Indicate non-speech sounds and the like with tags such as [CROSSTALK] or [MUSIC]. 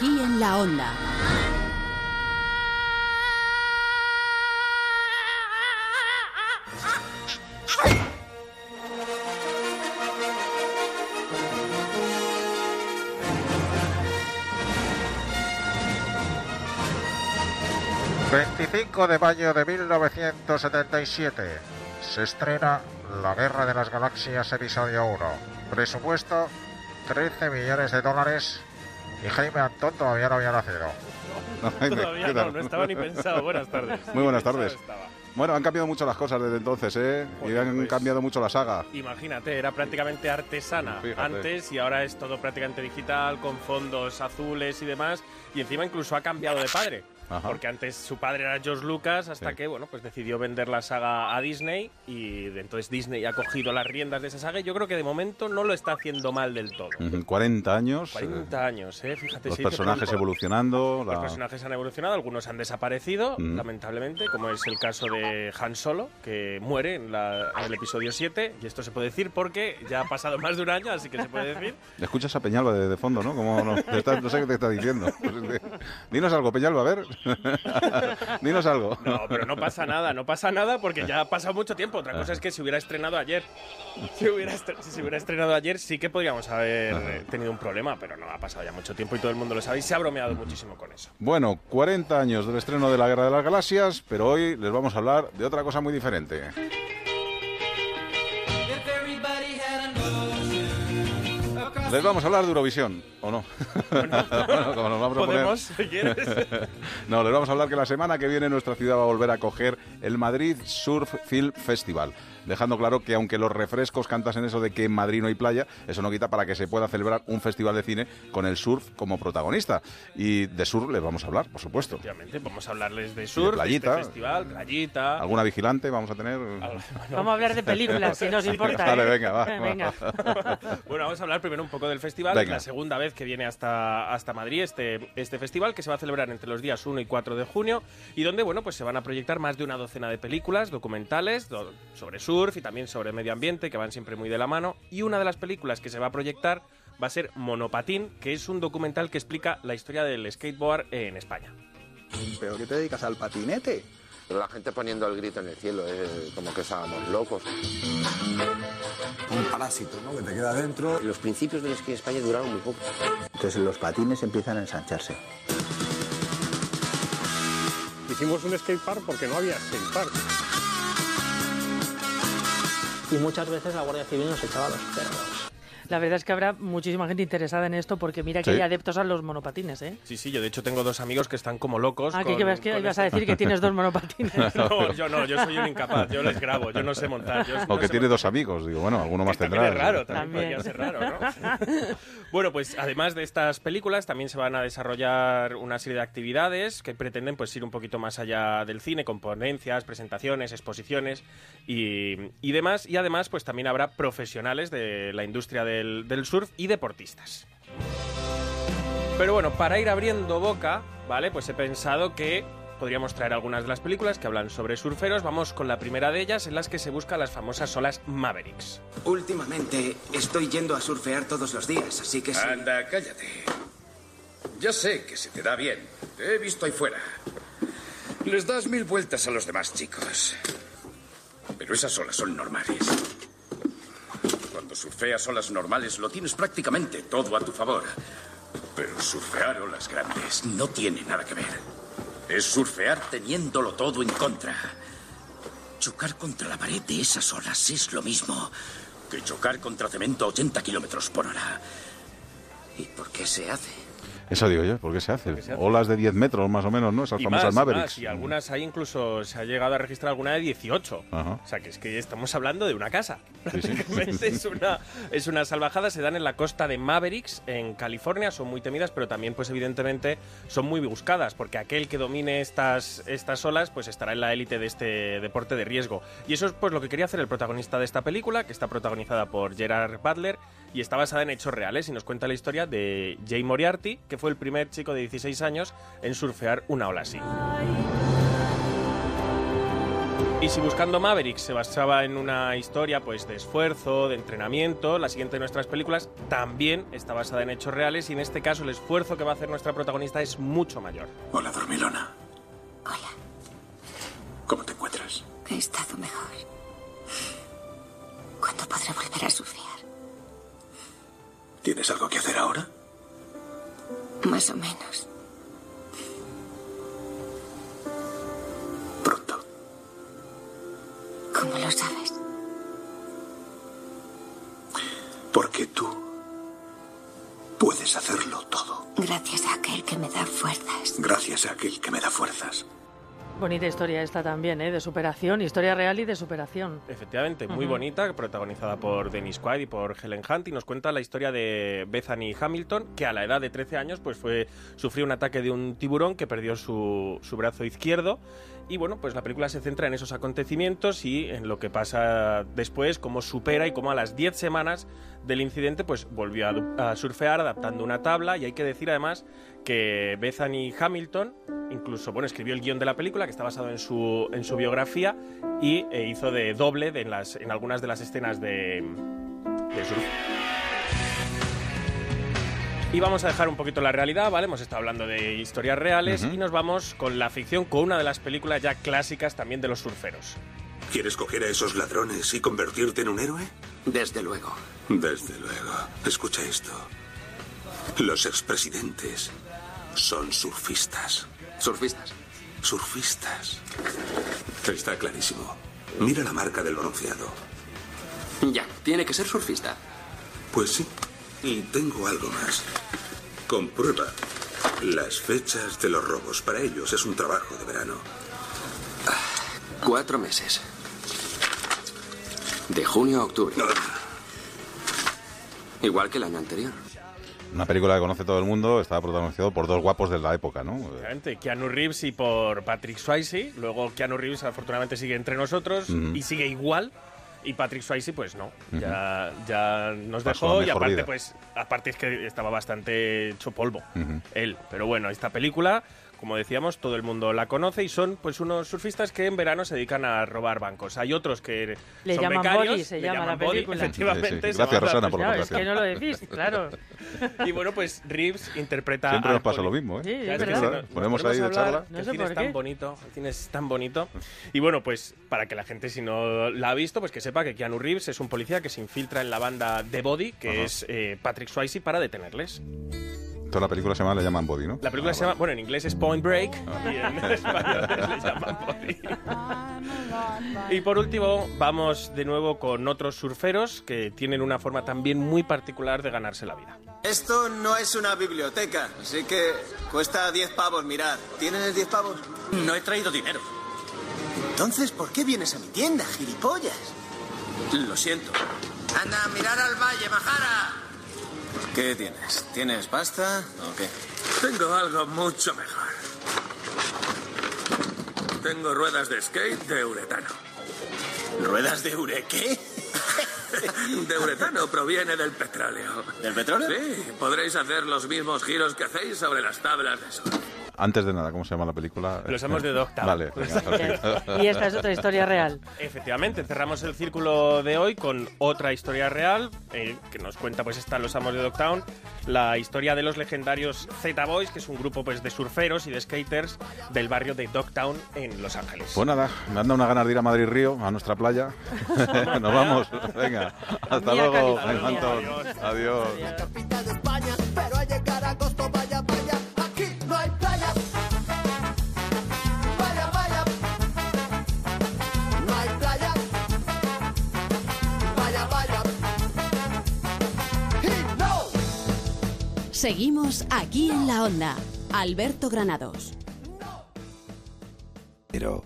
en la onda. ...25 de mayo de 1977... ...se estrena La Guerra de las Galaxias Episodio 1... ...presupuesto 13 millones de dólares... ...y Jaime Antón todavía no había nacido. [LAUGHS] Todavía no, no estaba ni pensado. Buenas [LAUGHS] tardes. Muy buenas tardes. estaba. Bueno, han cambiado mucho las cosas desde entonces, ¿eh? y han pues. cambiado mucho la saga. Imagínate, era prácticamente artesana Fíjate. antes y ahora es todo prácticamente digital, con fondos azules y demás. Y encima incluso ha cambiado de padre. Ajá. Porque antes su padre era George Lucas, hasta Sí. que bueno, pues decidió vender la saga a Disney y entonces Disney ha cogido las riendas de esa saga y yo creo que de momento no lo está haciendo mal del todo. Ujú, 40 años. eh, 40 años, ¿eh? Fíjate, los personajes evolucionando. Los personajes han evolucionado, algunos han desaparecido, Mm. lamentablemente, como es el caso de Han Solo, que muere en, la- en el episodio 7, y esto se puede decir porque ya ha pasado más de un año, así que se puede decir. Escuchas a Peñalba de, de fondo, ¿no? Como no, está- no sé qué te está diciendo. [LAUGHS] Pues es que- Dinos algo, Peñalba, a ver. [LAUGHS] Dinos algo. No, pero no pasa nada, no pasa nada porque ya ha pasado mucho tiempo. Otra cosa es que si hubiera estrenado ayer, si, hubiera estre- si se hubiera estrenado ayer, sí que podríamos haber eh, tenido un problema, pero no, ha pasado ya mucho tiempo y todo el mundo lo sabe y se ha bromeado muchísimo con eso. Bueno, 40 años del estreno de la Guerra de las Galaxias, pero hoy les vamos a hablar de otra cosa muy diferente. Les vamos a hablar de Eurovisión, ¿o no? Bueno, [LAUGHS] como nos vamos a poner- Podemos, si quieres. [LAUGHS] No, les vamos a hablar que la semana que viene nuestra ciudad va a volver a acoger el Madrid Surf Film Festival. Dejando claro que aunque los refrescos cantasen eso de que en Madrid no hay playa, eso no quita para que se pueda celebrar un festival de cine con el surf como protagonista. Y de surf les vamos a hablar, por supuesto. Efectivamente, vamos a hablarles de sur, playita. de este festival, playita. ¿Alguna vigilante vamos a tener? [LAUGHS] Vamos a hablar de películas, si nos importa. Vale, ¿eh? venga, va. Venga. Bueno, vamos a hablar primero un poco del festival. Venga. La segunda vez que viene hasta, hasta Madrid este, este festival, que se va a celebrar entre los días 1 y 4 de junio, y donde bueno, pues se van a proyectar más de una docena de películas documentales do- sobre surf y también sobre medio ambiente, que van siempre muy de la mano. Y una de las películas que se va a proyectar va a ser Monopatín, que es un documental que explica la historia del skateboard en España. ¿Pero qué te dedicas al patinete? Pero la gente poniendo el grito en el cielo, eh, como que estábamos locos. Un parásito, ¿no? Que te queda dentro. Los principios del esquí en España duraron muy poco. Entonces los patines empiezan a ensancharse. Hicimos un skatepark porque no había skatepark. y muchas veces la Guardia Civil nos echaba los perros. La verdad es que habrá muchísima gente interesada en esto porque mira que Sí. hay adeptos a los monopatines, ¿eh? Sí, sí, yo de hecho tengo dos amigos que están como locos. Ah, con- que ibas, que con ibas a este- decir que tienes dos monopatines. [LAUGHS] No, yo no, yo soy un incapaz, yo les grabo, yo no sé montar. Yo no O que sé tiene montar. dos amigos. Digo, bueno, alguno más También tendrá. es raro, también, También. podría ser raro, ¿no? [LAUGHS] bueno, pues además de estas películas, también se van a desarrollar una serie de actividades que pretenden pues ir un poquito más allá del cine, con ponencias, presentaciones, exposiciones y, y demás. Y además, pues también habrá profesionales de la industria del, del surf y deportistas. Pero bueno, para ir abriendo boca, ¿vale? Pues he pensado que podríamos traer algunas de las películas que hablan sobre surferos. Vamos con la primera de ellas, en las que se buscan las famosas olas Mavericks. Últimamente estoy yendo a surfear todos los días, así que sí. Anda, cállate. Ya sé que se te da bien. Te he visto ahí fuera. Les das mil vueltas a los demás chicos. Pero esas olas son normales. Surfeas olas normales lo tienes prácticamente todo a tu favor. Pero surfear olas grandes no tiene nada que ver. Es surfear teniéndolo todo en contra. Chocar contra la pared de esas olas es lo mismo que chocar contra cemento a 80 kilómetros por hora. ¿Y por qué se hace? Eso digo yo, ¿por qué se hace? qué se hace? Olas de 10 metros más o menos, ¿no? Esas Y famosas más, Mavericks. más, y algunas hay incluso se ha llegado a registrar alguna de 18. Ajá. O sea, que es que estamos hablando de una casa. Sí, sí. Es una es una salvajada, se dan en la costa de Mavericks en California, son muy temidas, pero también pues evidentemente son muy buscadas porque aquel que domine estas estas olas pues estará en la élite de este deporte de riesgo. Y eso es pues lo que quería hacer el protagonista de esta película, que está protagonizada por Gerard Butler y está basada en hechos reales y nos cuenta la historia de Jay Moriarty, que fue el primer chico de 16 años en surfear una ola así. Y si Buscando Maverick se basaba en una historia pues de esfuerzo, de entrenamiento, la siguiente de nuestras películas también está basada en hechos reales y en este caso el esfuerzo que va a hacer nuestra protagonista es mucho mayor. Hola, dormilona. Hola. ¿Cómo te encuentras? He estado mejor. ¿Cuándo podré volver a surfear? ¿Tienes algo que hacer ahora? Más o menos. Pronto. ¿Cómo lo sabes? Porque tú puedes hacerlo todo. Gracias a aquel que me da fuerzas. Gracias a aquel que me da fuerzas. Bonita historia esta también, ¿eh? de superación, historia real y de superación. Efectivamente, muy bonita, protagonizada por Dennis Quaid y por Helen Hunt y nos cuenta la historia de Bethany Hamilton, que a la edad de 13 años pues fue sufrió un ataque de un tiburón que perdió su, su brazo izquierdo y bueno, pues la película se centra en esos acontecimientos y en lo que pasa después, cómo supera y cómo a las 10 semanas del incidente pues volvió a, a surfear adaptando una tabla y hay que decir además que Bethany Hamilton incluso bueno escribió el guion de la película que está basado en su, en su biografía y eh, hizo de doble de en, las, en algunas de las escenas de, de surf. Y vamos a dejar un poquito la realidad, ¿vale? Hemos estado hablando de historias reales y nos vamos con la ficción, con una de las películas ya clásicas también de los surferos. ¿Quieres coger a esos ladrones y convertirte en un héroe? Desde luego. Desde luego. Escucha esto. Los expresidentes son surfistas. ¿Surfistas? Surfistas. Está clarísimo. Mira la marca del bronceado. Ya, tiene que ser surfista. Pues sí. Y tengo algo más. Comprueba las fechas de los robos. Para ellos es un trabajo de verano. Cuatro meses. De junio a octubre. Igual que el año anterior. Una película que conoce todo el mundo, estaba protagonizado por dos guapos de la época, ¿no? Efectivamente, Keanu Reeves y por Patrick Swayze. Luego Keanu Reeves afortunadamente sigue entre nosotros Ujú. y sigue igual. Y Patrick Swayze, pues no, ya, ya nos Pasó dejó y aparte, vida. pues, aparte es que estaba bastante hecho polvo Ujú. él. Pero bueno, esta película, como decíamos, todo el mundo la conoce y son pues unos surfistas que en verano se dedican a robar bancos. Hay otros que Le son llaman becarios, Body, se le llama llaman la Body, película. [LAUGHS] efectivamente. Sí, sí. Gracias, Rosana, por la Claro, es que no lo decís, [LAUGHS] claro. Y bueno, pues Reeves interpreta Siempre nos pasa lo mismo, ¿eh? Sí, es verdad. Nos nos ponemos ahí de charla. No el sé cine por es tan qué. bonito, el cine es tan bonito. Y bueno, pues para que la gente si no la ha visto, pues que sepa que Keanu Reeves es un policía que se infiltra en la banda The Body, que Ajá. es eh, Patrick Swayze, para detenerles. Toda la película se llama Le llaman Body, ¿no? La película Ah, se llama, bueno, en inglés es Point Break Ah. y en [LAUGHS] español le llaman Body. [LAUGHS] Y por último, vamos de nuevo con otros surferos que tienen una forma también muy particular de ganarse la vida. Esto no es una biblioteca, así que cuesta 10 pavos mirar. ¿Tienes 10 pavos? No he traído dinero. Entonces, ¿por qué vienes a mi tienda, gilipollas? Lo siento. Anda, mirar al valle, Majara. ¿Qué tienes? ¿Tienes pasta o qué? Tengo algo mucho mejor. Tengo ruedas de skate de uretano. ¿Ruedas de ure qué? [LAUGHS] De uretano proviene del petróleo. ¿Del petróleo? Sí, podréis hacer los mismos giros que hacéis sobre las tablas de surf. Antes de nada, ¿cómo se llama la película? Los amos de Dogtown. Vale, [LAUGHS] venga. Y esta es otra historia real. Efectivamente, cerramos el círculo de hoy con otra historia real eh, que nos cuenta, pues están los amos de Dogtown, la historia de los legendarios Z-Boys, que es un grupo pues de surferos y de skaters del barrio de Dogtown en Los Ángeles. Pues nada, me han dado unas ganas de ir a Madrid Río, a nuestra playa. [LAUGHS] [LAUGHS] Nos vamos, venga. Hasta luego, California. Antón. Adiós. Seguimos aquí en la onda. Alberto Granados. Pero